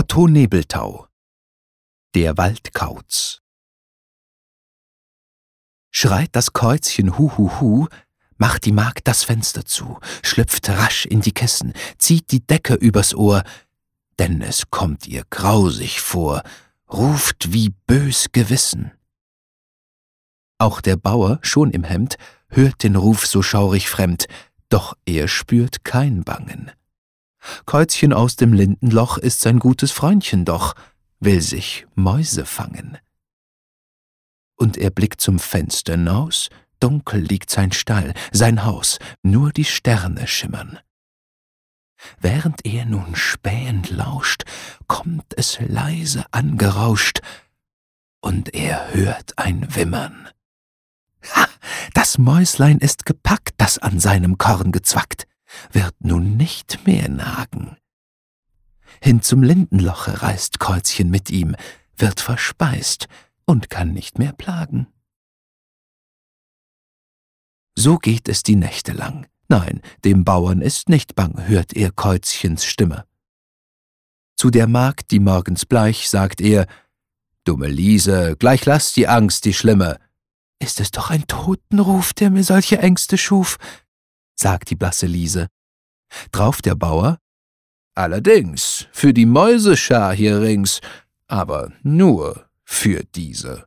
Otto Nebeltau Der Waldkauz Schreit das Käuzchen Hu Hu Hu, macht die Magd das Fenster zu, schlüpft rasch in die Kissen, zieht die Decke übers Ohr, denn es kommt ihr grausig vor, ruft wie bös Gewissen. Auch der Bauer, schon im Hemd, hört den Ruf so schaurig fremd, doch er spürt kein Bangen. Käuzchen aus dem Lindenloch ist sein gutes Freundchen doch, will sich Mäuse fangen. Und er blickt zum Fenster naus, dunkel liegt sein Stall, sein Haus, nur die Sterne schimmern. Während er nun spähend lauscht, kommt es leise angerauscht, und er hört ein Wimmern. Ha, das Mäuslein ist gepackt, das an seinem Korn gezwackt, wird nun nicht mehr nagen. Hin zum Lindenloche reist Käuzchen mit ihm, wird verspeist und kann nicht mehr plagen. So geht es die Nächte lang. Nein, dem Bauern ist nicht bang, hört er Käuzchens Stimme. Zu der Magd, die morgens bleich, sagt er, Dumme Liese, gleich lass die Angst, die Schlimme. Ist es doch ein Totenruf, der mir solche Ängste schuf, sagt die blasse Liese. Drauf der Bauer, Allerdings, für die Mäuseschar hier rings, aber nur für diese.